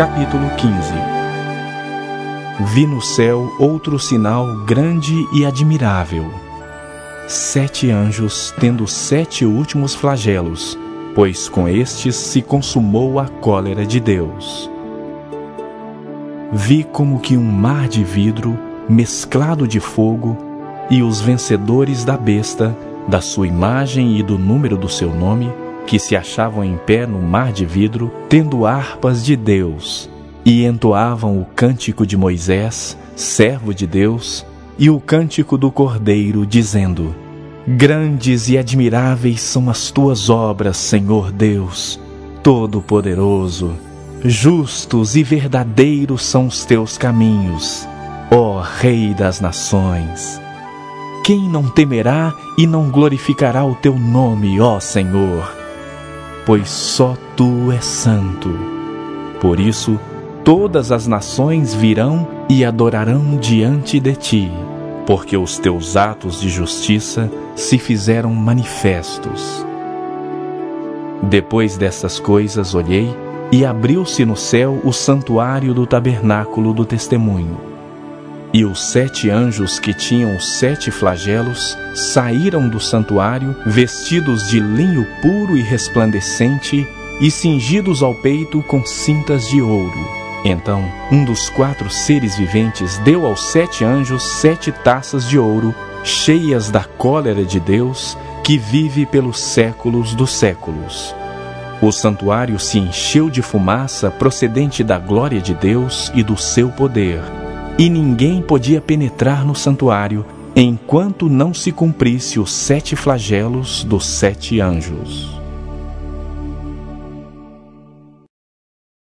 capítulo 15 Vi no céu outro sinal grande e admirável. Sete anjos tendo sete últimos flagelos, pois com estes se consumou a cólera de Deus. Vi como que um mar de vidro, mesclado de fogo, e os vencedores da besta, da sua imagem e do número do seu nome, que se achavam em pé no mar de vidro, tendo harpas de Deus, e entoavam o cântico de Moisés, servo de Deus, e o cântico do Cordeiro, dizendo: Grandes e admiráveis são as tuas obras, Senhor Deus, Todo-Poderoso. Justos e verdadeiros são os teus caminhos, ó Rei das Nações. Quem não temerá e não glorificará o teu nome, ó Senhor? Pois só tu és santo. Por isso, todas as nações virão e adorarão diante de ti, porque os teus atos de justiça se fizeram manifestos. Depois dessas coisas olhei, e abriu-se no céu o santuário do tabernáculo do testemunho e os sete anjos que tinham os sete flagelos saíram do santuário, vestidos de linho puro e resplandecente, e cingidos ao peito com cintas de ouro. Então, um dos quatro seres viventes deu aos sete anjos sete taças de ouro, cheias da cólera de Deus, que vive pelos séculos dos séculos. O santuário se encheu de fumaça procedente da glória de Deus e do seu poder e ninguém podia penetrar no santuário enquanto não se cumprisse os sete flagelos dos sete anjos.